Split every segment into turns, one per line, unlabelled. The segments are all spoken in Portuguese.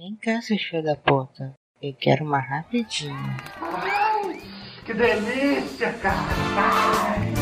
Vem cá, seu filho da puta. Eu quero uma rapidinha.
Ai, que delícia, cara! Ai.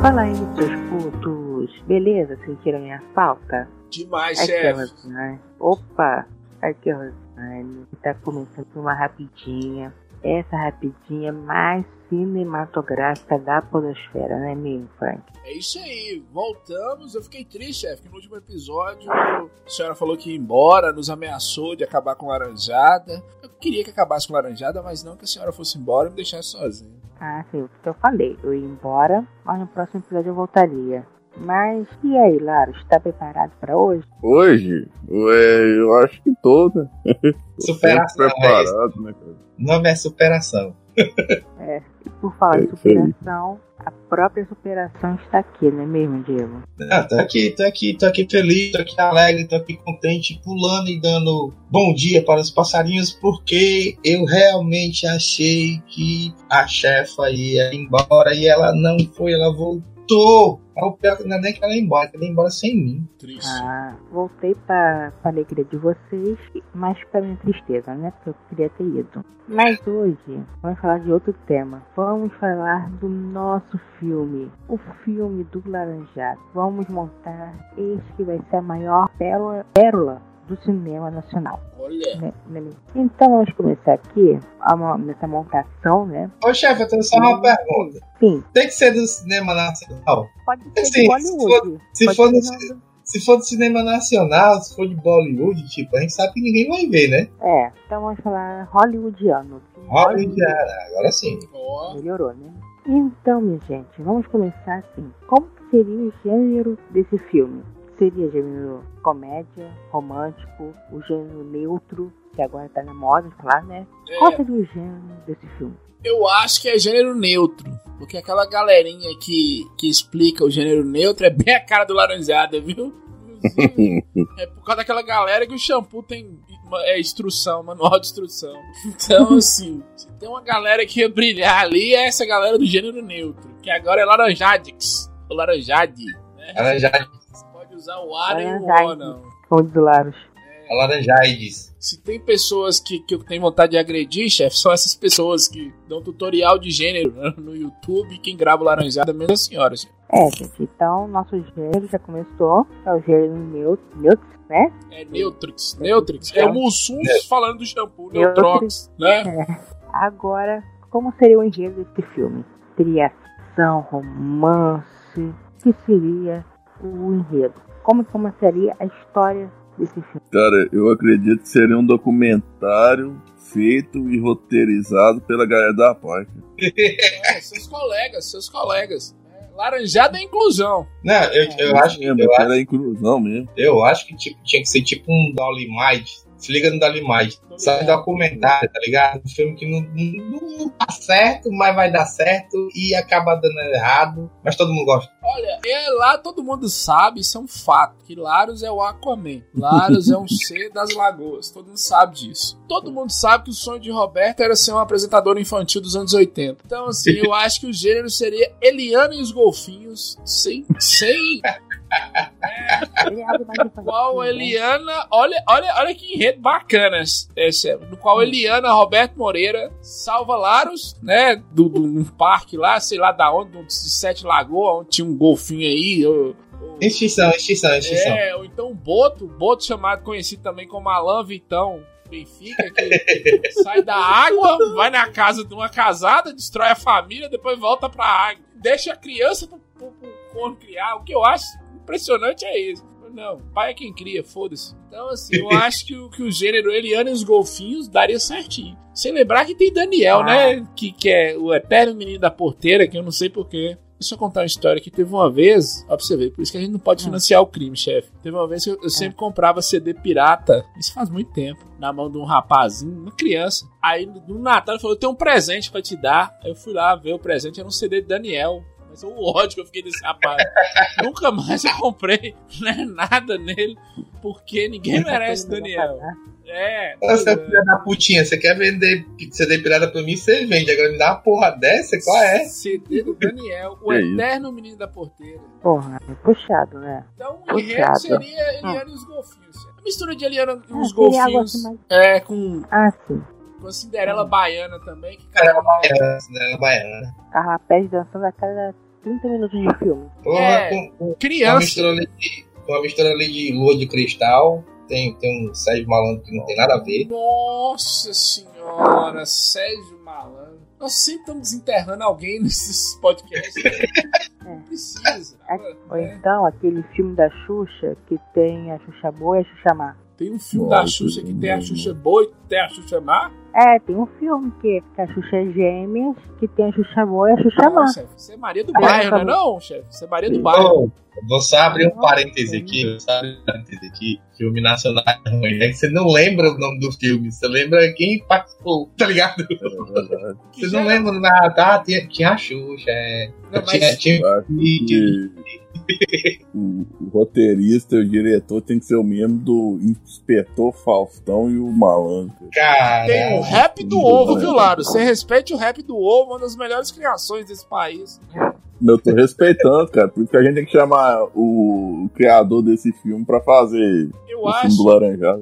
Fala aí, seus putos. Beleza? Sentiram minha falta?
Demais,
Aqui é a
chefe.
Rosane. Opa! Aqui é a Rosane. Tá começando uma rapidinha. Essa rapidinha mais cinematográfica da podosfera, né mesmo, Frank?
É isso aí, voltamos. Eu fiquei triste, chefe, que no último episódio a senhora falou que ia embora, nos ameaçou de acabar com Laranjada. Eu queria que acabasse com Laranjada, mas não que a senhora fosse embora e me deixasse sozinho.
Ah, sim, o que eu falei. Eu ia embora, mas no próximo episódio eu voltaria. Mas e aí, Laro, está preparado para hoje?
Hoje? Ué, eu acho que tô, né?
Superação,
sempre preparado, né, cara?
O nome é superação.
É, e por falar
É aí.
superação, a própria superação está aqui, não é mesmo, Diego?
Ah, tô aqui, tô aqui, tô aqui feliz, tô aqui alegre, tô aqui contente, pulando e dando bom dia para os passarinhos, porque eu realmente achei que a chefa ia embora e ela não foi, ela voltou. Ah, O pior que não é nem que ela ia embora, que ela ia embora sem mim.
Triste.
Ah, voltei para a alegria de vocês, mas para minha tristeza, né? Porque eu queria ter ido. Mas hoje vamos falar de outro tema. Vamos falar do nosso filme, o filme do Laranjado. Vamos montar este que vai ser a maior pérola, pérola do cinema nacional.
Olha,
né? né? Então vamos começar aqui a nessa montação, né?
Ô chefe, eu tenho só uma pergunta.
Sim,
Tem que ser do cinema nacional?
pode ser
Sim,
de Bollywood.
Se
Pode
for,
ser
do, se for do cinema nacional, se for de Bollywood, tipo, a gente sabe que ninguém vai ver, né?
É, então vamos falar hollywoodiano.
Hollywood, ah, agora sim.
Melhorou, né? Então, minha gente, vamos começar assim. Como seria o gênero desse filme? Seria gênero comédia, romântico, o gênero neutro, que agora tá na moda de falar, né? Qual
é,
seria o gênero desse filme?
eu acho que é gênero neutro. Porque aquela galerinha que, que explica o gênero neutro é bem a cara do Laranjada, viu? É por causa daquela galera que o shampoo tem uma- é instrução, manual de instrução. Então, assim, se tem uma galera que ia brilhar ali, é essa galera do gênero neutro. Que agora é Laranjadix. O Laranjade. Né? Pode usar o A e o O, não.
Como diz o Laros.
a Laranjades.
Se tem pessoas que, que eu tenho vontade de agredir, chefe, são essas pessoas que dão tutorial de gênero né, no YouTube. Quem grava o Laranjada é mesmo a senhora, chefe.
É, gente, então nosso gênero já começou. É o gênero neutro, neutro né?
É Neutrix. Neutrix. É o Mussum falando do shampoo.
Neutrix.
Neutrox. Né?
Agora, como seria o enredo desse filme? Seria ação, romance? O que seria o enredo? Como que começaria a história desse filme?
Cara, eu acredito que seria um documentário feito e roteirizado pela galera da PAC.
É, seus colegas, seus colegas. É, Laranjada é inclusão.
Não, eu, eu acho que eu
que
acho,
era inclusão mesmo.
eu acho que tipo, tinha que ser tipo um Dolomite. Se liga no Dolomite. Só um documentário, tá ligado? Um filme que não, não, não tá certo, mas vai dar certo e acaba dando errado, mas todo mundo gosta.
Olha, é, lá todo mundo sabe, isso é um fato, que Laros é o Aquaman. Laros é um ser das lagoas, todo mundo sabe disso. Todo mundo sabe que o sonho de Roberto era ser um apresentador infantil dos anos 80. Então, assim, eu acho que o gênero seria Eliana e os Golfinhos, sem... sem
é infantil,
qual
né?
Eliana... Olha, olha, olha que enredo bacana esse, é, no qual Eliana Roberto Moreira salva Laros, né, do, do, num parque lá, sei lá da onde, de Sete Lagoas, onde tinha um golfinho aí, ou-
Extinção, extinção, extinção.
é, ou então o Boto, Boto chamado, conhecido também como Alain Vitão Benfica, que sai da água, vai na casa de uma casada, destrói a família, depois volta pra água. Deixa a criança pro, pro, pro corno criar. O que eu acho impressionante é isso. Não, pai é quem cria, foda-se. Então, assim, eu acho que, o- que o gênero Eliana e os Golfinhos daria certinho. Sem lembrar que tem Daniel,
Ah.
né? Que, que é o eterno menino da porteira, que eu não sei porquê. Deixa eu contar uma história que teve uma vez, ó pra você ver, por isso que a gente não pode
Hum.
financiar o crime, chefe. Teve uma vez que eu, eu sempre comprava CD pirata, isso faz muito tempo, na mão de um rapazinho, uma criança. Aí no no Natal ele falou: Eu tenho um presente pra te dar. Aí eu fui lá ver o presente, era um CD de Daniel. Mas o ódio que eu fiquei desse rapaz. Nunca mais eu comprei né, nada nele, porque ninguém merece Daniel. É.
Você é filha da putinha, você quer vender CD pirata pra mim, você vende. Agora me dá uma porra dessa, qual é?
CD do Daniel, o
isso?
eterno menino da porteira.
Porra, é puxado, né?
Então o enredo seria Eliana e os golfinhos. A mistura de Eliana e os
Ah,
golfinhos
assim
é com,
Ah, sim.
Com a Cinderela baiana também. Que
Cara,
cara,
baiana, né? Baiana.
Carla Pérez dançando a cada 30 minutos de filme.
Porra,
É.
com, com uma
criança.
mistura ali de, com uma mistura ali de lua de cristal. Tem, tem um Sérgio Malandro que não tem nada a ver.
Nossa senhora, Sérgio Malandro. Nós sempre estamos desenterrando alguém nesses podcasts. Não precisa.
Ou
né?
então aquele filme da Xuxa que tem a Xuxa boa e a Xuxa má.
Tem um filme da
Nossa,
Xuxa que tem a
não.
Xuxa boa e tem a Xuxa má.
É, tem um filme que, que a Xuxa é gêmeas, que tem a Xuxa boa e a Xuxa má.
Não, chefe, você é Maria do Bairro, não é não, chefe? Você é Maria do Bairro.
Vou só abrir um parêntese aqui, vou só abrir um parêntese aqui. Filme nacional é ruim, né? Você não lembra o nome do filme, você lembra quem participou, tá ligado?
É.
Você não lembra nada, tá? Tinha, tinha a Xuxa, é.
Não,
tinha,
mas
tinha
que o, o roteirista e o diretor tem que ser o mesmo do Inspetor Faustão e o Malandro.
cara.
tem o rap do ovo, viu, Laro? Você respeite o rap do ovo, uma das melhores criações desse país.
Eu tô respeitando, cara. Por isso que a gente tem que chamar o, o criador desse filme pra fazer
Eu acho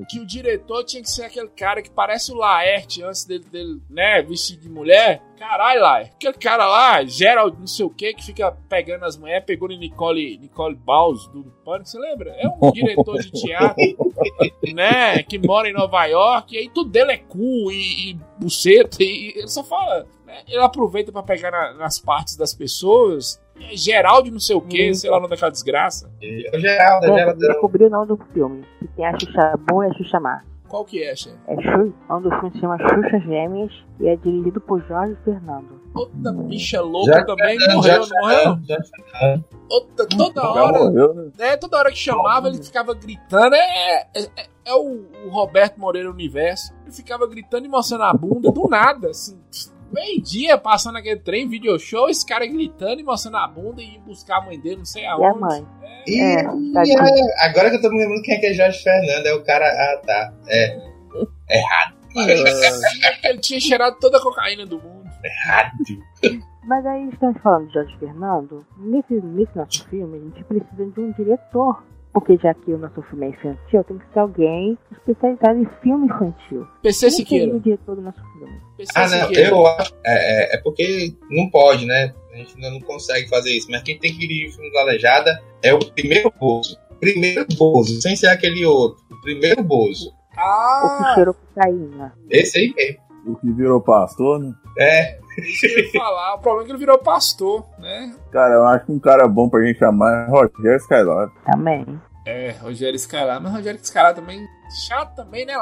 que o diretor tinha que ser aquele cara que parece o Laerte antes dele, dele né, vestido de mulher. Caralho, Laerte. Aquele cara lá, Gerald não sei o que, que fica pegando as mulheres, pegou em Nicole, Nicole Baus do Pânico, você lembra? É um diretor de teatro, né, que mora em Nova York, e aí tudo dele é cu e, e buceta, e ele só fala... né, Ele aproveita pra pegar na- nas partes das pessoas, é Geraldo não sei o que, sei lá onde é aquela desgraça.
É o Geraldo, é o
É,
Geraldo.
descobri o nome do filme. Que tem a Xuxa boa e a Xuxa má.
Qual que é, chefe?
É Xuxa, o nome do filme se chama Xuxa Gêmeas e é dirigido por Jorge Fernando.
Outra bicha louca
Já-
também,
Já-
morreu,
já-
não morreu?
já- já-
Outra, toda
Já
hora,
morreu, né?
né? Toda hora que chamava, ele ficava gritando. É, é, é- é o, o Roberto Moreira Universo. Ele ficava gritando e mostrando a bunda do nada, assim. Meio-dia passando aquele trem, video show, esse cara gritando e mostrando a bunda e ir buscar a mãe dele, não sei
E a
aonde.
mãe.
Ih,
É, tá
ih, é, agora que eu tô me lembrando quem é que é Jorge Fernando, é o cara. Ah, tá. É. Errado.
Ele tinha cheirado toda a cocaína do mundo.
Errado.
Mas aí estamos falando de Jorge Fernando. Nesse, nesse nosso filme, a gente precisa de um diretor. Porque já que o nosso filme é infantil, tem que ser alguém especializado em filme infantil.
PC
Quem
Siqueira.
o diretor do nosso filme?
PC
Ah, não,
Siqueira.
eu acho. É, é, é porque não pode, né? A gente ainda não consegue fazer isso. Mas quem tem que dirigir o filme do Aleijada é o primeiro Bozo. Primeiro Bozo, sem ser aquele outro. O primeiro Bozo.
O que
Ah,
cheirou cocaína.
Esse aí mesmo.
O que virou pastor, né?
É.
falar. O problema é que ele virou pastor, né?
Cara, eu acho que um cara bom pra gente chamar é Rogério Skylab.
Também.
É, Rogério Escalar. Mas Rogério Escalar também chato também, né, é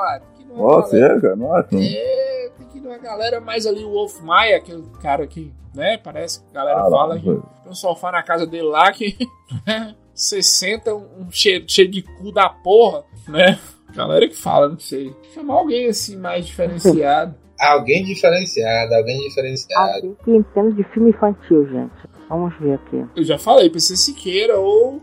Ó,
uma
sério, cara? Não acho. não.
É, tem que ir numa galera mais ali, o Wolf Maia, aquele cara que, né, parece que a galera
Ah,
fala que tem um sofá na casa dele lá que né, você senta um cheiro, cheiro de cu da porra, né? Galera que fala, não sei. Chamar alguém assim mais diferenciado.
Alguém diferenciado, alguém diferenciado.
Alguém que entenda de filme infantil, gente. Vamos ver aqui.
Eu já falei, PC Siqueira ou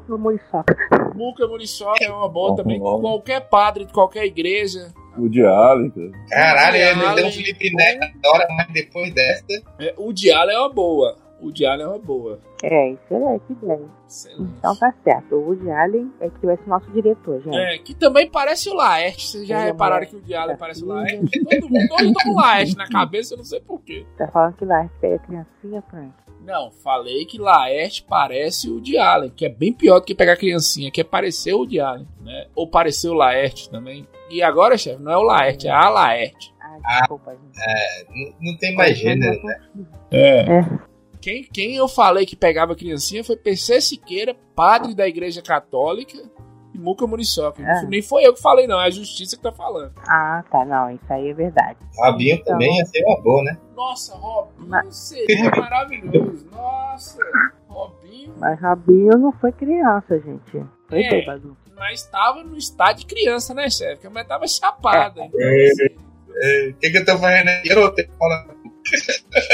pro Muriçoca.
Muca Muriçoca é uma boa também.
bom.
Qualquer padre de qualquer igreja.
O cara.
Caralho, ele deu um Felipe Neto agora, mas depois dessa.
É, o Diário é uma boa. O Diário é uma boa.
É, excelente ideia.
Excelente.
Então tá certo. O Woody Allen é que vai ser nosso diretor, gente.
É, que também parece o Laerte. Vocês já
é
repararam que o Diário parece o. Laerte? Todo mundo, estão com o Laerte na cabeça, eu não sei porquê.
Tá falando que lá pega criancinha, Frank.
Não, falei que Laerte parece o de Allen, que é bem pior do que pegar criancinha, que é parecer o de Allen, né? Ou parecer o Laerte também. E agora, chefe, não é o Laerte, é a Laerte.
Ah, desculpa, gente.
Não, não tem mais gênero, né?
É.
É.
Quem, quem eu falei que pegava criancinha foi PC Siqueira, padre da Igreja Católica e Muca Muriçoca.
É.
Nem foi eu que falei, não, é a justiça que tá falando.
Ah, tá. Não, isso aí é verdade.
Rabinho
Então.
também ia ser uma boa, né?
Nossa, Robinho
Mas-
seria maravilhoso. Nossa, Robinho.
Mas Rabinho não foi criança, gente. Foi
É.
bêbado.
Mas tava no estado de criança, né, chefe? Porque a mulher tava chapada. Então,
É.
assim,
O que, que eu tô fazendo aqui? Eu não tenho falando.
é,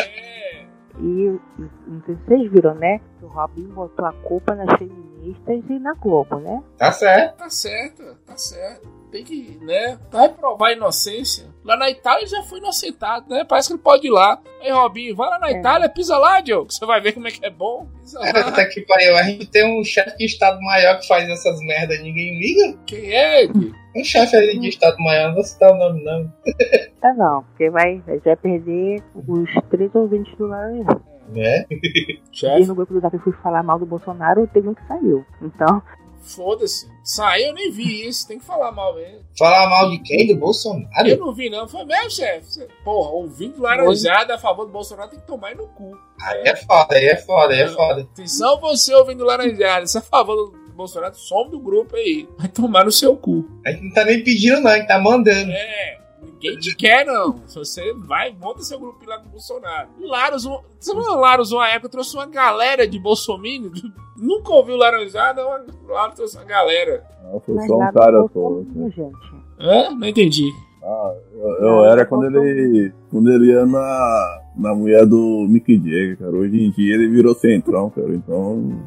E não sei se vocês viram, né? Que o Robin botou a culpa nas feministas e na Globo, né?
Tá certo.
Tá certo, tá certo. Tem que, né? Vai provar a inocência. Lá na Itália ele já foi inocentado, né? Parece que ele pode ir lá. Aí, Robinho, vai lá na
É.
Itália, pisa lá, Diogo. Você vai ver como é que é bom. Pisa lá.
Até que pariu. A gente tem um chefe de Estado Maior que faz essas merdas e ninguém liga.
Quem é, Gui?
Um chefe ali de Estado Maior, não vou citar o nome, não.
Tá não, porque vai, vai perder os três ouvintes do Laranja.
Né?
E
Chefe,
no grupo do Zap eu fui falar mal do Bolsonaro, teve um que saiu. Então,
foda-se. Saiu, eu nem vi isso. Tem que falar mal mesmo.
Falar mal de quem? Do
Eu
Bolsonaro?
não vi, não. Foi mesmo, chefe. Porra, ouvindo laranjada a favor do Bolsonaro tem que tomar no cu.
Aí é foda, aí é foda, aí é foda.
Atenção, você ouvindo laranjada. Se é a favor do Bolsonaro, some do grupo aí. Vai tomar no seu cu.
A gente não tá nem pedindo, não, a gente tá mandando.
É, ninguém te quer, não. Se você vai, monta seu grupinho lá com o Bolsonaro. Laros, um- você viu o Laros uma época trouxe uma galera de Bolsominion? Nunca ouviu Laranjada, o Laros trouxe uma galera.
Não, foi
mas
só um cara só.
Bolsonaro, gente.
Hã? Não entendi.
Ah, eu, eu era quando ele, quando ele ia na, na mulher do Mick Jagger, cara. Hoje em dia ele virou centrão, cara. Então,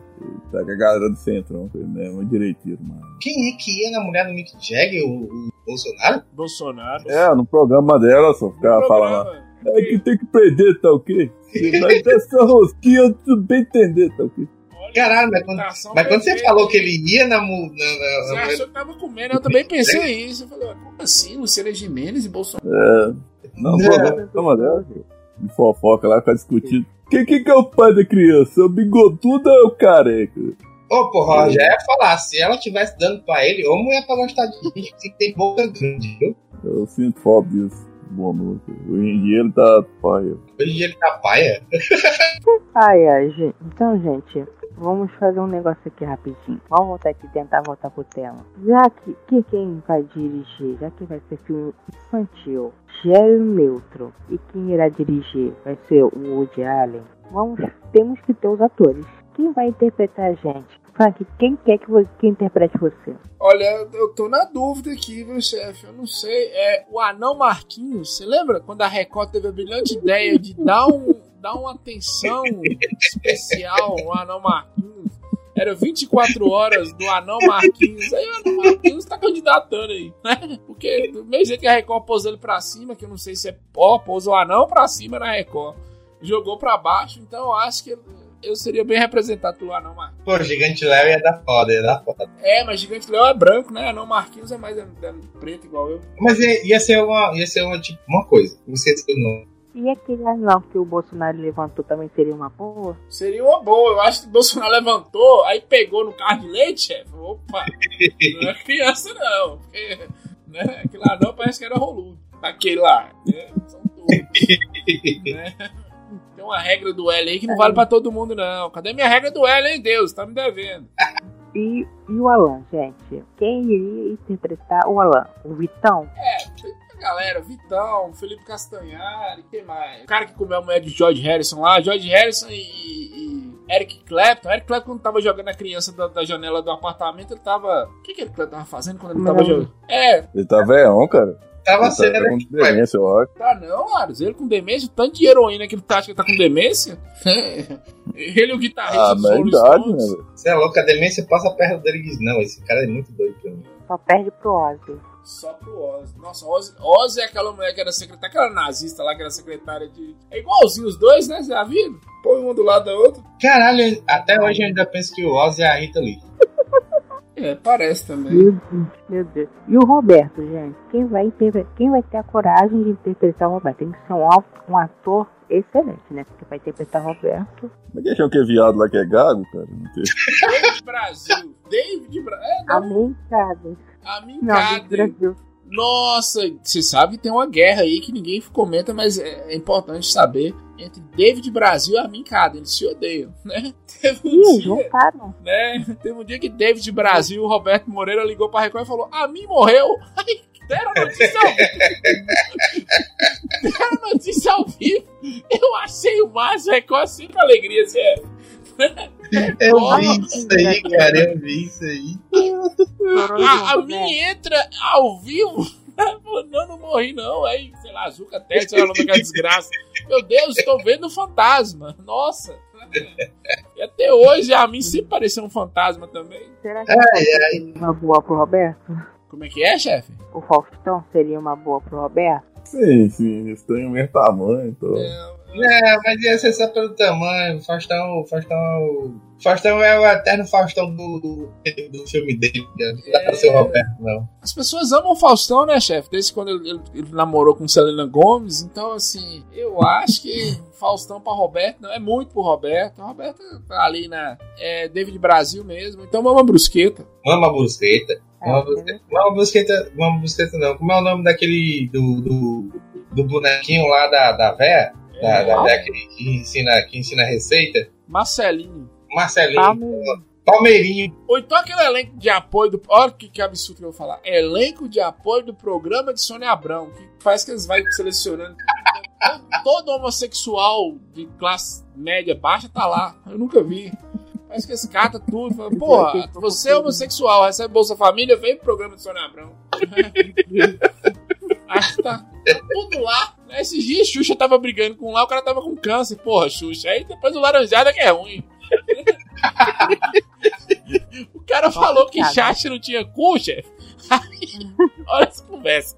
tá com a galera do centrão, cara. Não é uma direitinho, mano.
Quem é que ia na mulher do Mick Jagger, o, o Bolsonaro?
Bolsonaro.
É, no programa dela só ficava falando. É que tem que prender, tá ok? Você vai ter essa rosquinha, tu bem entender, tá ok?
Caralho, mas quando, mas quando você falou que ele ia na, na, na-
Você achou que tava comendo, eu também pensei isso. Eu falei, como assim? Luciana Gimenez e Bolsonaro?
É. Não,
Não.
no programa dela. De fofoca lá, ficar discutindo. Quem, quem que é o pai da criança? É o bigodudo ou é o careca?
Ô, porra, já ia falar, se ela tivesse dando pra ele, ou mulher pra gostar de gente que tem boca grande, viu?
Eu sinto falta disso. Boa noite. Hoje em dia ele tá paia.
Hoje em dia ele tá paia.
Ai, ai, gente. Então, gente, vamos fazer um negócio aqui rapidinho. Vamos voltar aqui, tentar voltar pro tema. Já que, que quem vai dirigir, já que vai ser filme infantil, gênero neutro, e quem irá dirigir vai ser o Woody Allen, vamos, temos que ter os atores. Quem vai interpretar a gente? Frank, quem quer que, vo- que interprete você?
Olha, eu tô na dúvida aqui, viu, chefe? Eu não sei. É o Anão Marquinhos. Você lembra quando a Record teve a brilhante ideia de dar, um, dar uma atenção especial ao Anão Marquinhos? Era 24 horas do Anão Marquinhos. Aí o Anão Marquinhos tá candidatando aí, né? Porque do mesmo jeito que a Record pôs ele pra cima, que eu não sei se é pó, pôs o Anão pra cima na Record. Jogou pra baixo, então eu acho que eu seria bem representado pelo Anão Marquinhos.
Pô, Gigante Léo ia dar foda, ia dar foda.
É, mas Gigante Leão é branco, né? Não, Marquinhos é mais é, é preto igual eu.
Mas ia, ia ser uma, ia ser uma, tipo, uma coisa. Não sei se eu não.
E aquele anão que o Bolsonaro levantou também seria uma boa?
Seria uma boa. Eu acho que o Bolsonaro levantou, aí pegou no carro de leite, chefe. Opa! Não é criança, não. Porque, né? Aquele lá não parece que era roludo. Aquele lá. né, São todos. né? Tem uma regra do L aí que não vale pra todo mundo, não. Cadê minha regra do L, hein, Deus? Tá me devendo.
E, e o Alan, gente? Quem iria interpretar o Alan? O Vitão?
É, galera, Vitão, Felipe Castanhari, quem mais? O cara que comeu a mulher de George Harrison lá, George Harrison e, e Eric Clapton. Eric Clapton, quando tava jogando a criança da, da janela do apartamento, ele tava. O que, que Eric Clapton tava fazendo quando ele
Não.
tava jogando? É,
Ele tá velhão, cara.
Tava
Ele tá,
sendo,
tá
né?
com demência, eu acho.
tá não, Aros. Ele com demência, o tanto de heroína que ele tá, acha que ele tá com demência. ele e o guitarrista
Ah,
dos
mas é idade, né?
Você é louco, a demência passa perto dele e diz, não, esse cara é muito doido pra mim.
Só perde pro Ozzy.
Só pro Ozzy. Nossa, Ozzy, Ozzy é aquela mulher que era secretária, aquela nazista lá que era secretária de. É igualzinho os dois, né? Você já viu? Põe um do lado da outra.
Caralho, até hoje eu ainda penso que o Ozzy é a Rita Lee.
É, parece também.
Meu Deus, meu Deus. E o Roberto, gente? Quem vai, interpre- quem vai ter a coragem de interpretar o Roberto? Tem que ser um, um ator excelente, né? Porque vai interpretar o Roberto.
Mas quem achou que é viado lá que é gago, cara? Não tem.
David Brasil. David Brasil. É,
Amém, cara.
A
Não, Brasil.
Nossa, você sabe que tem uma guerra aí que ninguém comenta, mas é, é importante saber. Entre David Brasil e a Min Kaden, eles se odeiam, né? Teve um
Ih,
dia, né? Teve um dia que David Brasil, o Roberto Moreira ligou pra Record e falou: A mim morreu. Aí deram a notícia ao vivo. deram a notícia ao vivo. Eu achei o máximo, Record sempre alegria, sério.
Eu vi isso aí, cara, eu vi isso aí.
A, a minha entra ao vivo. Não, não morri não. Aí, sei lá, Zuca Teste, sei lá, nome daquela desgraça. Meu Deus, estou vendo um fantasma. Nossa. E até hoje a mim sempre pareceu um fantasma também.
Será que
Ai,
seria uma boa pro Roberto?
Como é que é, chefe?
O Faustão seria uma boa pro Roberto?
Sim, sim, eles têm o mesmo tamanho, então.
É, mas ia ser só pelo tamanho. Faustão, Faustão. Faustão é o eterno Faustão do, do, do filme dele. Não dá pra ser o Roberto, não.
As pessoas amam o Faustão, né, chefe? Desde quando ele, ele- ele namorou com Selena Gomes. Então, assim, eu acho que Faustão pra Roberto não é muito pro Roberto. O Roberto tá ali na. É David Brasil mesmo. Então, mama brusqueta.
Mama Brusqueta.
É,
Mama Brusqueta. Mama Brusqueta, Mama Brusqueta não. Como é o nome daquele. do, do, do bonequinho lá da, da véia? Da, da véia que, que ensina, que ensina receita?
Marcelinho.
Marcelinho.
Palme-
Palmeirinho.
Ou então aquele elenco de apoio do. Olha que, que absurdo que eu vou falar. Elenco de apoio do programa de Sônia Abrão. Que faz que eles vão selecionando. Todo homossexual de classe média baixa tá lá. Eu nunca vi. Parece que descarta tudo. Fala, Porra, você é homossexual, recebe Bolsa Família, vem pro programa de Sônia Abrão. Acho que tá tudo lá. Esses dias Xuxa tava brigando com lá, o cara tava com câncer. Porra, Xuxa. Aí depois o laranjada que é ruim. O cara falou que. Xaxa não tinha cu, chefe. Olha essa conversa.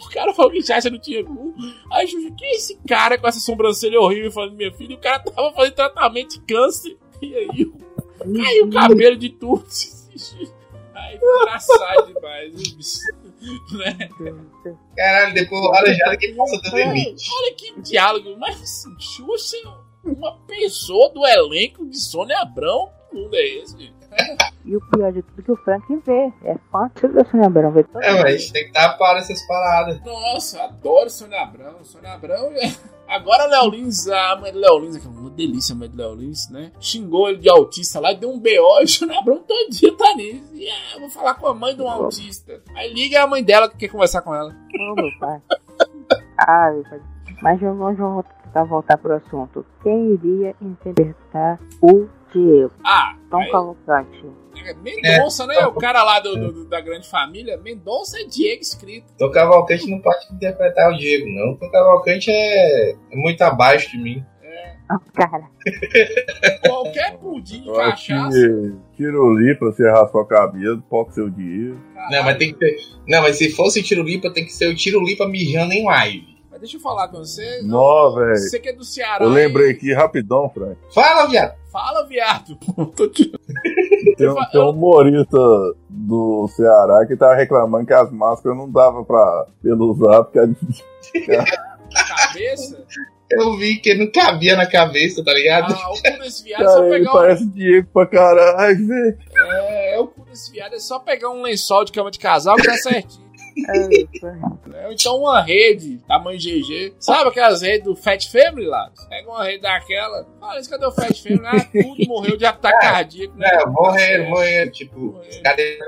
O cara falou que Xaxa não tinha cu. Aí, Xuxa, que é esse cara com essa sobrancelha horrível falando minha filha? O cara tava fazendo tratamento de câncer. E aí, caiu o cabelo de tudo. Aí, foi engraçado demais. viu, bicho? Né?
Caralho, depois o Laranjada que passa do limite.
Olha que diálogo. Mas, assim, Xuxa, uma pessoa do elenco de Sônia Abrão, que mundo é esse? Gente?
E o pior de tudo é que o Frank vê. É fã da Sônia Abrão. Vê todo
É, mas tem que tapar essas paradas.
Nossa, eu adoro Sônia Abrão. Sônia Abrão. é- Agora Léo Lins, a mãe do Léo Lins, que é uma delícia a mãe do Léo Lins, né? Xingou ele de autista lá, deu um BO e o Sônia Abrão todo dia tá nisso. E ah, eu vou falar com a mãe de um autista. Aí liga a mãe dela que quer conversar com ela.
Ô, meu pai. Ah, meu pai. Mas vamos vamos voltar, voltar pro assunto. Quem iria interpretar o Diego?
Ah,
Tom
aí-
Cavalcante.
é Mendonça, né? O cara lá do, do- da grande família. Mendonça é Diego escrito.
Tom Cavalcante não pode interpretar o Diego, não. Tom Cavalcante é, é muito abaixo de mim.
Ah, cara.
Qualquer pudim de cachaça.
Tirolipa, você raspar o cabelo, pode ser o dinheiro.
Não, mas tem que ter. Não, mas se fosse Tirolipa, tem que ser o Tirolipa mijando em live.
Deixa eu falar com você.
Nó, velho.
Você que é do Ceará.
Eu lembrei aqui rapidão, Frank.
Fala, viado.
Fala, viado. Tô te-
Tem, um- tem um humorista do Ceará que tava reclamando que as máscaras não dava pra ele usar, porque a
cabeça.
Eu vi que não cabia na cabeça, tá ligado?
Ah, o cu desse viado é só
cara, ele
pegar um,
parece Diego pra caralho, velho.
é, o cu desse viado é só pegar um lençol de cama de casal que dá certinho. Né? Ou então uma rede, tamanho GG. Sabe aquelas redes do Fat Family lá? Pega uma rede daquela. Fala isso, cadê o Fat Family? Ah, tudo morreu de ataque cardíaco. né?
É, morreram, morreram. Tipo,
Morreram.
cadê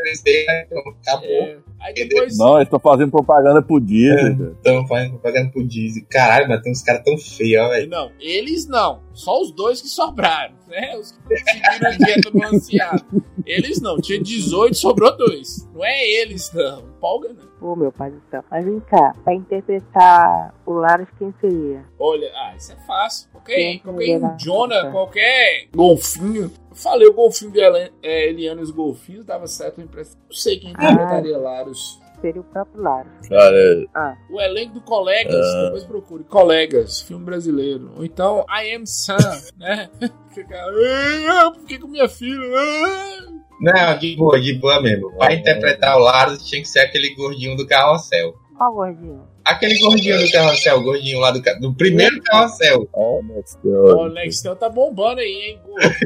né? Então, Acabou.
É. Aí depois.
Não, eles estão fazendo propaganda pro Disney, velho.
Estão fazendo propaganda pro Disney. Caralho, mas tem uns caras tão feios, ó, velho.
Não, eles não. Só os dois que sobraram, né? Os que seguiram a dieta balanceada. Eles não. Tinha 18, sobrou dois. Não é eles, não. Empolga, não.
Ô, meu pai do céu. Mas vem cá, pra interpretar o Laros, quem seria?
Olha, ah, isso é fácil. Qualquer, qualquer. Indiona, qualquer golfinho. Falei o golfinho de Elen- é, Eliana e os golfinhos, dava certo a impressão. Não sei quem
Ah.
interpretaria Laros.
Seria o próprio Laros.
Cara,
O elenco do Colegas,
Ah.
depois procure. Colegas, filme brasileiro. Ou então I Am Sam, né? Fica, "Ah, por que com minha filha? Ah."
Não, de boa, de boa mesmo. Pra interpretar o Laros tinha que ser aquele gordinho do carrossel.
Ó, gordinho.
Aquele gordinho do carrossel, o gordinho lá do, do primeiro carrossel.
ó, Next
Ó, O Nextel tá bombando aí, hein? Gordinho.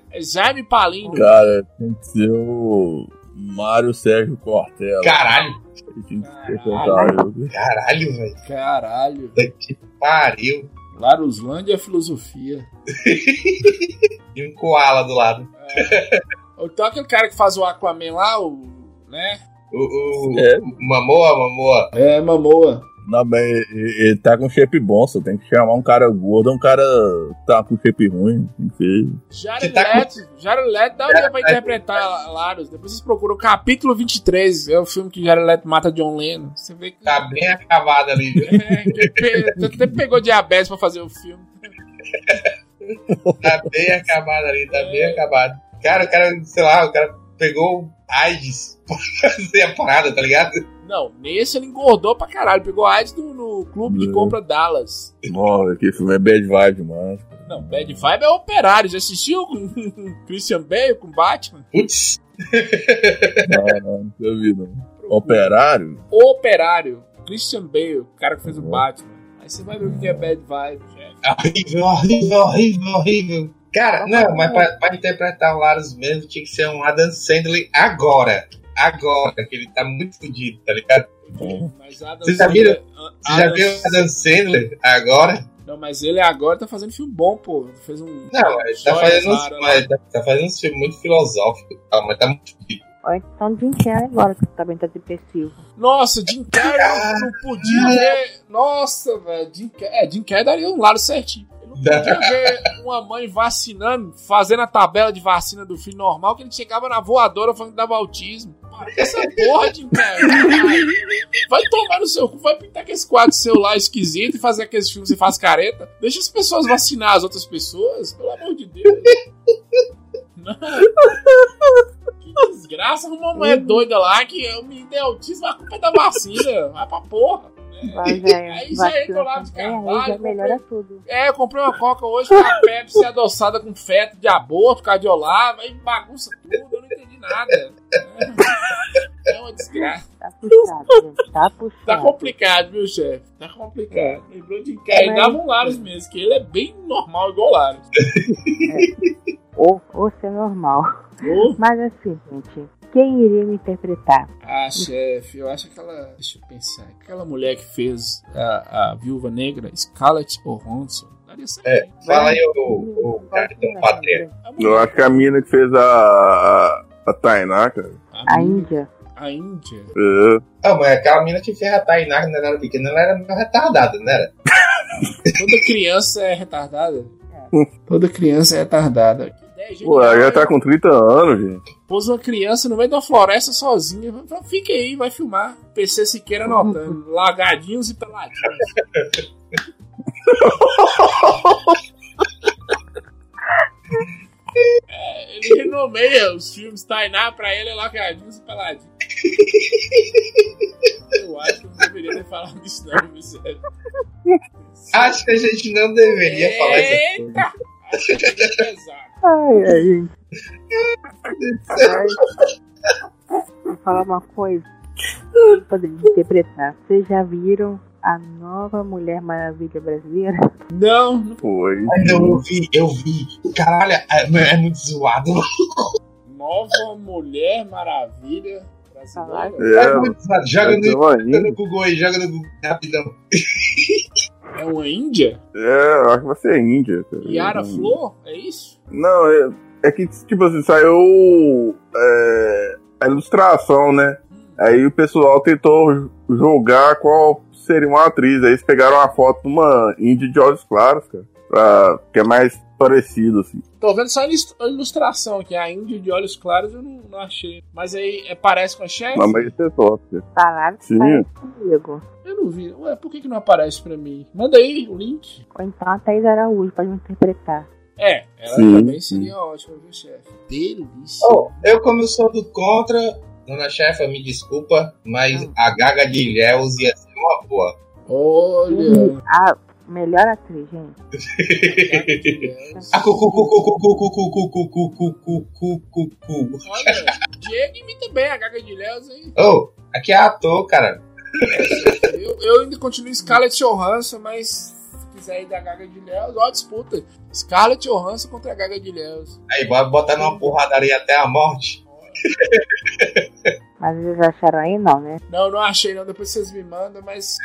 É Jaime Palino.
Cara, tem que ser o Mário Sérgio Cortella.
Caralho,
ele.
caralho, velho.
Caralho.
Que pariu.
Laruslândia é filosofia.
E um koala do lado.
Ou então aquele cara que faz o Aquaman lá, o. né?
O, o,
É.
o Mamoa, Mamoa.
É, Mamoa.
Não, mas ele, tá com shape bom, só tem que chamar um cara gordo, um cara que tá com shape ruim, enfim.
Jared
Você tá com-
Leto, Jared Leto dá um dia pra interpretar Larus. Depois vocês procuram o capítulo 23, é o filme que Jared Leto mata John Lennon. Você vê que.
Tá bem acabado ali. viu?
É, pe- até pegou diabetes pra fazer o filme.
Tá bem acabado ali, tá bem acabado. Cara, o cara, sei lá, o cara pegou AIDS pra fazer a parada, tá ligado?
Não, nesse ele engordou pra caralho. Pegou AIDS no, no clube de compra Dallas.
Nossa, que filme é bad vibe, mano.
Não, Bad Vibe é operário. Já assistiu com Christian Bale, com Batman?
Putz,
Não, não, nunca vi, não. Operário?
Operário. Christian Bale, o cara que fez o
Uhum.
Batman. Aí você vai ver o que é Bad Vibe, chefe.
horrível, horrível, horrível, horrível. Cara, não, mas pra, pra interpretar o Larus mesmo tinha que ser um Adam Sandler agora. Agora, que ele tá muito fodido, tá ligado?
Mas Adam
Vocês já viram? Você já viu o Adam Sandler agora?
Não, mas ele agora tá fazendo filme bom, pô. Fez um.
Não, ele tá fazendo, uns, mas tá, tá fazendo uns filmes muito filosóficos, tá, mas tá muito fodido.
Ou então Jim Carrey agora, que também tá depressivo.
Nossa, Jim Carrey não podia ver. Nossa, velho. Jim Carrey, é, Jim Carrey daria um lado certinho. Podia ver uma mãe vacinando, fazendo a tabela de vacina do filho normal, que ele chegava na voadora falando que dava autismo. Essa porra, Jim Carrey. Vai tomar no seu cu, vai pintar esse quadro seu lá esquisito e fazer aqueles filmes que você faz careta. Deixa as pessoas vacinar as outras pessoas, pelo amor de Deus. Que desgraça, uma mulher doida lá que o menino tem autismo, a culpa é da vacina. Vai pra porra.
Mas é,
Aí já entra lá de Carvalho,
melhora tudo.
É, eu comprei uma coca hoje com a Pepsi adoçada com feto de aborto, cardiolava, aí bagunça tudo, eu não entendi nada. É, é uma desgraça.
Tá puxado, gente. Tá puxado.
Tá complicado, viu, chefe? Tá complicado. Lembrou de quem?
Mas-
Dava um Laros mesmo, que ele é bem normal igual o Laros.
Ou, ou ser normal.
Ô,
Mas assim, gente, quem iria me interpretar?
Ah, chefe, eu acho que aquela. Deixa eu pensar. Aquela mulher que fez a, a viúva negra, Scarlett certo.
É,
hein?
fala aí o, o Capitão Pátria.
A
Eu acho que a mina que fez a, a, a Tainá, cara.
A Índia.
A Índia.
É.
Ah, mas aquela mina que fez a Tainá quando ela era pequena, ela era meio retardada, não era?
Toda criança é retardada. Toda criança é retardada. Ideia
Pô, ela já
genial,
tá com 30 anos, gente.
Pôs uma criança no meio da floresta sozinha. Fica aí, vai filmar. PC Siqueira anotando. Lagadinhos e peladinhos. É, ele renomeia os filmes Tainá pra ele é Lagadinhos e Peladinhos. Eu acho que eu não deveria ter falado isso, não, meu sério.
Acho que a gente não deveria falar isso.
Eita! Acho que é pesado.
Ai, ai, gente. Ai. Vou falar uma coisa. Poder interpretar. Vocês já viram a nova Mulher Maravilha brasileira?
Não, não
Foi.
Eu vi, eu vi. Caralho, é, é muito zoado.
Nova Mulher Maravilha brasileira.
É
É,
muito zoado. Joga
é
no, joga no Google aí, joga no Google rapidão.
É uma Índia?
É, eu acho que vai ser índia. cara.
Yara Flor? É isso?
Não, é, é que, tipo assim, saiu é, a ilustração, né? Aí o pessoal tentou jogar qual seria uma atriz. Aí eles pegaram a foto de uma índia de olhos claros, cara. Pra, que é mais parecido, assim.
Tô vendo só a ilus- a ilustração aqui. A Índia de olhos claros eu não, não achei. Mas aí é, parece com a chefe?
Mas, mas isso é top, cara.
Falaram que
Sim.
parece comigo.
Eu não vi. Ué, por que, que não aparece pra mim? Manda aí o link.
Ou então a Thaís Araújo pode me interpretar.
É, ela
Sim,
também
sim.
seria ótima, viu, chefe? Delícia.
Oh, eu, como eu sou do contra, dona chefa, me desculpa, mas a Gaga de Ilhéus ia ser uma boa.
Olha.
A Melhor atriz, gente.
A cu cu cu cu cu cu cu cu cu
Diego imita bem a Gaga de Léo, hein?
oh aqui é ator, cara.
Eu, eu ainda continuo Scarlett Johansson, mas quiser ir da Gaga de Léus, ó, disputa. Scarlett Johansson contra a Gaga de Léus.
Aí, bora botar numa porradaria até a morte.
Mas eles acharam aí não, né?
Não, não achei não. Depois vocês me mandam, mas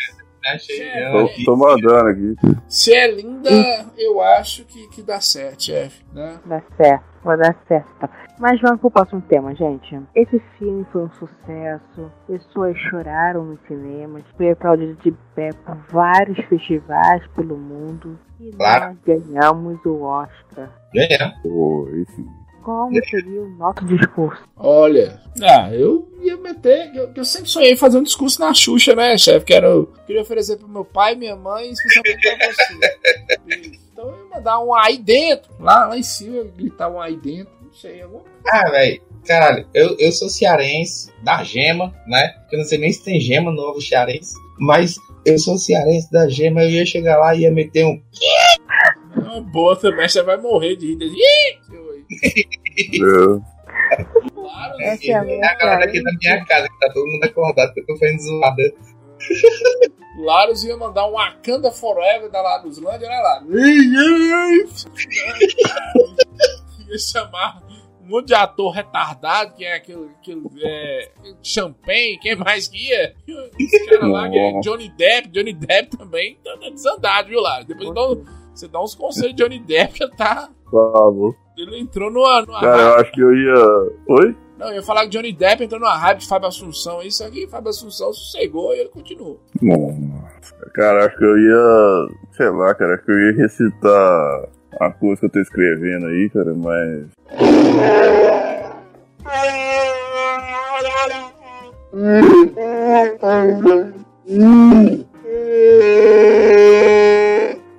Achei
Chefe.
não.
Tô, tô mandando aqui.
Se é linda, eu acho que, que dá certo, chefe. Né?
Dá certo, vai dar certo. Mas vamos pro próximo tema, gente. Esse filme foi um sucesso. Pessoas choraram nos cinemas. Foi aplaudido de pé por vários festivais pelo mundo. E
Claro.
nós ganhamos o Oscar.
Ganhamos.
Pô, enfim.
Como seria o nosso discurso?
Olha, ah, eu ia meter. Eu, eu sempre sonhei fazer um discurso na Xuxa, né, chefe? Que era, eu queria oferecer pro meu pai, minha mãe, e especialmente pra você. Então eu ia mandar um aí dentro, lá, lá em cima, gritar um aí dentro, não sei, alguma
Ah, velho. Caralho, eu, eu sou cearense, da gema, né? Que eu não sei nem se tem gema no novo cearense. Mas eu sou cearense da gema, eu ia chegar lá e ia meter um.
Uma boa também, você vai morrer de rir.
É,
Claro,
Essa é a
É
minha
a galera aqui da minha casa, que tá todo mundo acordado, que eu tô fazendo zoada.
Laros ia mandar um Wakanda Forever da Laruslândia, né, Laros? ia chamar um monte de ator retardado, que é aquele, aquele é, Champagne, quem mais que ia? Esse cara lá, que é. Johnny Depp, Johnny Depp também tá desandado, viu, Laros? Depois um- você dá uns conselhos de Johnny Depp, já tá...
falou.
Ele entrou numa, numa
Cara, eu acho que eu ia. Oi?
Não, eu ia falar que Johnny Depp entrou numa raiva de Fábio Assunção. Isso aqui, Fábio Assunção sossegou e ele continuou.
Nossa. Cara, acho que eu ia. Sei lá, cara, acho que eu ia recitar a coisa que eu tô escrevendo aí, cara, mas.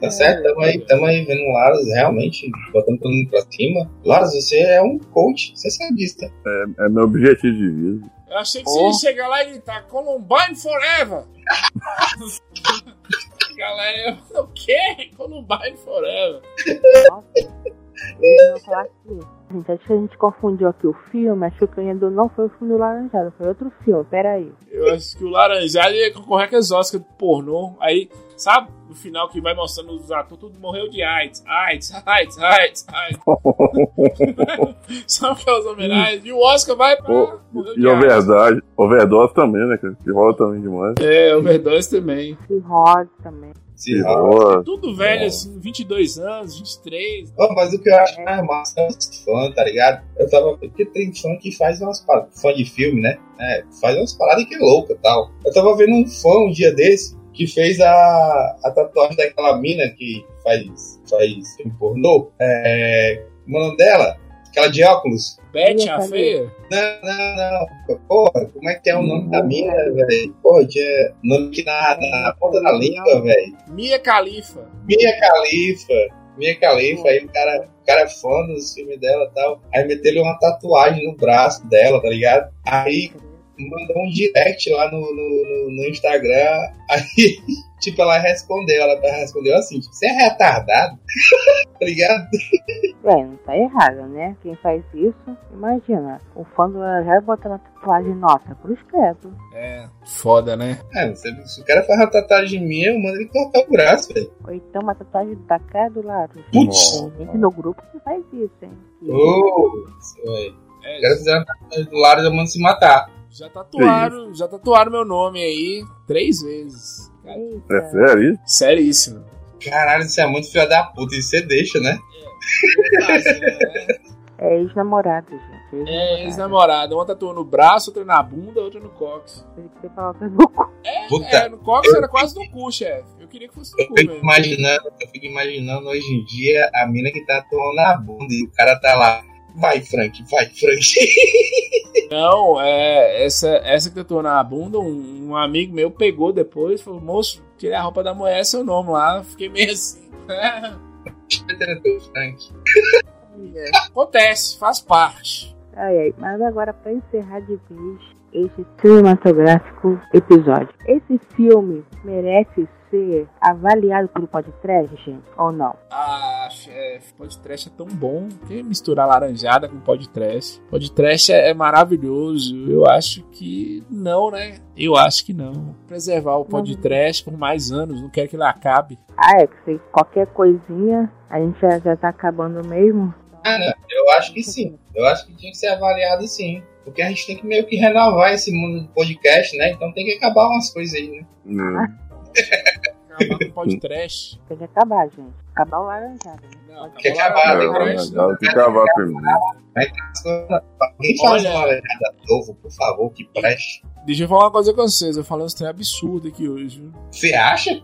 Tá certo? Tamo aí, tamo aí vendo o Laros realmente botando todo mundo pra cima. Laros, você é um coach, você sabe disso, tá?
É meu objetivo de vida.
Eu achei que você ia chegar lá e gritar Columbine Forever! Galera, eu, o quê? Columbine Forever.
Aqui. Gente, acho que a gente confundiu aqui o filme. Acho que o ganhador não foi o filme do Laranjado, foi outro filme. Pera aí.
Eu acho que o Laranjado ia concorrer com as Oscars do pornô. Aí, sabe? No final que vai mostrando os atores, tudo morreu de AIDS. AIDS, AIDS, AIDS, AIDS. sabe aquelas homenagens? E o Oscar vai pra. De
E overdose, overdose também, né, cara? Que rola também demais.
É, overdose também.
E Rod também.
Rola.
rola.
Tudo velho, assim, 22 anos, 23.
Ó, mas o que eu acho mais massa é os fãs, tá ligado? Eu tava. Porque tem fã que faz umas paradas. Fã de filme, né? É, faz umas paradas que é louca e tal. Eu tava vendo um fã um dia desse que fez a, a tatuagem daquela mina que faz, faz pornô. É. É o nome dela? Aquela de óculos.
Beth,
Ia
a feia.
Não, não, não. Porra, como é que é o nome da mina, velho? Porra, tinha nome que na, na ponta da língua, velho.
Mia Khalifa.
Mia Khalifa. Mia Khalifa, aí o cara, o cara é fã dos filmes dela e tal. Aí meteu uma tatuagem no braço dela, tá ligado? Aí mandou um direct lá no, no, no- no Instagram. Aí, tipo, ela respondeu, ela respondeu assim, tipo, você é retardado? tá ligado?
Ué, não tá errado, né? Quem faz isso, imagina. O fã do Laranjado botando a tatuagem nossa, cruz credo.
É, foda, né?
É, você- se o cara faz uma tatuagem minha, eu mando ele cortar o braço, velho.
Ou então uma tatuagem da cara do lado.
Putz!
Tem gente no grupo que faz isso, hein?
Ô, velho.
É,
O cara fizer uma tatuagem do lado, eu mando se matar.
já tatuaram, já tatuaram meu nome aí três vezes.
É sério isso?
Seríssimo.
Caralho, você é muito filho da puta, e você deixa, né?
É ex-namorado, gente.
É, ex-namorada. Uma tatuou no braço, outra na bunda, outra no cox.
Tem que no cu.
Puta.
É, no cox era quase no cu, chefe. Eu queria que fosse no
Eu
cu
fico
mesmo.
imaginando, eu fico imaginando hoje em dia a mina que tá atuando na bunda e o cara tá lá. Vai, Frank, vai, Frank.
Não, é, essa, essa que tatuou na bunda, um, um amigo meu pegou depois, falou, moço, tirei a roupa da mulher, seu nome lá. Fiquei meio assim.
Frank.
Acontece, faz parte.
Ai, ai. Mas agora, pra encerrar de vez este cinematográfico episódio. Esse filme merece ser avaliado pelo podcast, gente? Ou não?
Ah, chefe, podcast é tão bom. Que misturar laranjada com podcast. Podcast é, é maravilhoso. Eu acho que não, né? Eu acho que não. Preservar o podcast por mais anos, não quero que ele acabe.
Ah, é que se qualquer coisinha, a gente já, já tá acabando mesmo.
Ah, não, eu acho que sim. Eu acho que tinha que ser avaliado sim. Porque a gente tem que meio que renovar esse mundo do podcast, né? Então tem que acabar umas coisas aí, né?
Hum.
Acabar com o podcast.
Tem que acabar, gente. Acabar o laranjado. né?
Não,
Quer
acabar
acabar,
não.
Tem que acabar primeiro.
Alguém faz
Olha-
uma laranjada novo, por favor, que preste.
Deixa eu falar uma coisa com vocês. Eu falei uns trem absurdo aqui hoje. viu?
Você acha?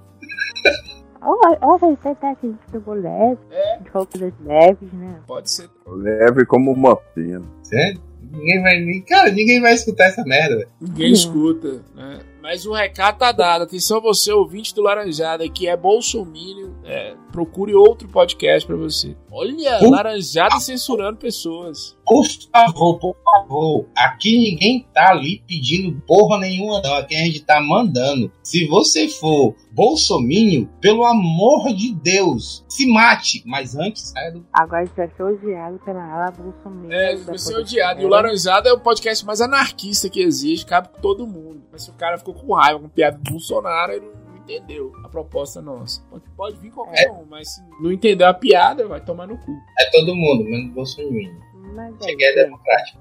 Olha, olha, até até que a gente pegou leve.
É.
Falou coisas leves, né?
Pode ser.
Leve como uma pena.
Sério? Ninguém vai nem. Cara, ninguém vai escutar essa merda, velho.
Ninguém
Hum.
escuta, né? Mas o recado tá dado. Atenção você, ouvinte do Laranjada, que é bolsominion, é, procure outro podcast pra você. Olha,
Uh.
Laranjada censurando pessoas.
Por favor, por favor. Aqui ninguém tá ali pedindo porra nenhuma, não. Aqui a gente tá mandando. Se você for bolsomínio, pelo amor de Deus, se mate. Mas antes, saia do.
Agora a gente vai ser odiado pela ala Bolsonaro.
É, vai ser odiado. E o Laranjada é o podcast mais anarquista que existe, cabe com todo mundo. Mas se o cara ficou com raiva com piada do Bolsonaro, ele não entendeu a proposta nossa. Pode, pode vir qualquer um, mas se não entendeu a piada, vai tomar no cu.
É todo mundo, menos
é,
Cheguei a
gente,
democrático.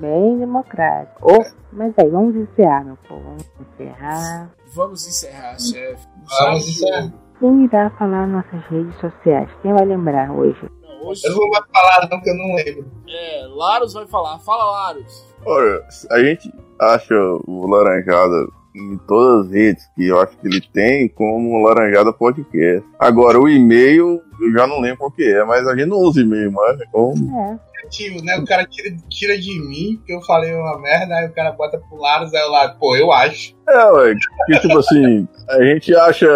bem democrático. Oh, mas aí, vamos encerrar, meu povo. Vamos encerrar.
Vamos encerrar, chefe.
Vamos encerrar.
Quem irá falar nas nossas redes sociais? Quem vai lembrar hoje?
Não, hoje,
Eu não vou mais falar, não, que eu não lembro.
é, Laros vai falar. Fala, Laros.
Olha, a gente acha o Laranjada em todas as redes que eu acho que ele tem como Laranjada Podcast. Agora, o e-mail, eu já não lembro qual que é, mas a gente não usa e-mail mais. Então,
É,
Tio, né? O cara tira, tira de mim, que eu falei uma merda, aí o cara bota pro Laros, aí eu lá, pô, eu acho.
é, ué, tipo assim, a gente acha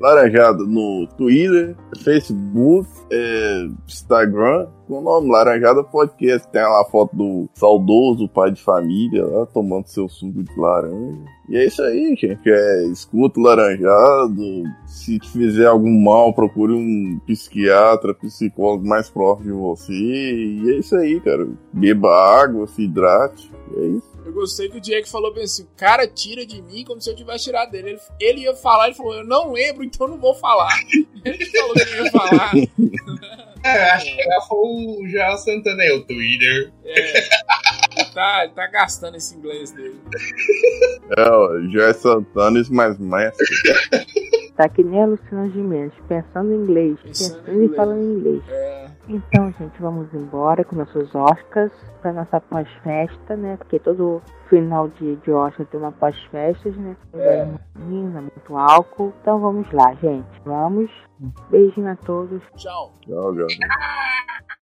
Laranjada no Twitter, Facebook, é, Instagram, com o nome Laranjada Podcast. Tem lá a foto do saudoso pai de família lá, tomando seu suco de laranja. E é isso aí, gente. É, escuta o Laranjado. Se te fizer algum mal, procure um psiquiatra, psicólogo mais próximo de você. E é isso aí, cara. Beba água, se hidrate. E é isso.
Eu gostei que o Diego falou bem assim: o cara tira de mim como se eu tivesse tirado dele. Ele, ele ia falar, ele falou: eu não lembro, então eu não vou falar. Ele falou que não ia falar.
É, acho que já foi o Joel Santana aí, o Twitter.
É. Tá, ele tá gastando esse inglês dele.
É, ó, já é Santana, mas mais.
tá que nem a Luciana Gimenez, pensando em inglês,
Pensando em
pensando e
inglês.
falando em inglês.
É.
Então, gente, vamos embora com nossos Oscars pra nossa pós-festa, né? Porque todo final de, de Oscar tem uma pós-festas, né?
É.
Muito menina, muito álcool. Então vamos lá, gente. Vamos. Beijinho a todos.
Tchau.
Tchau, galera.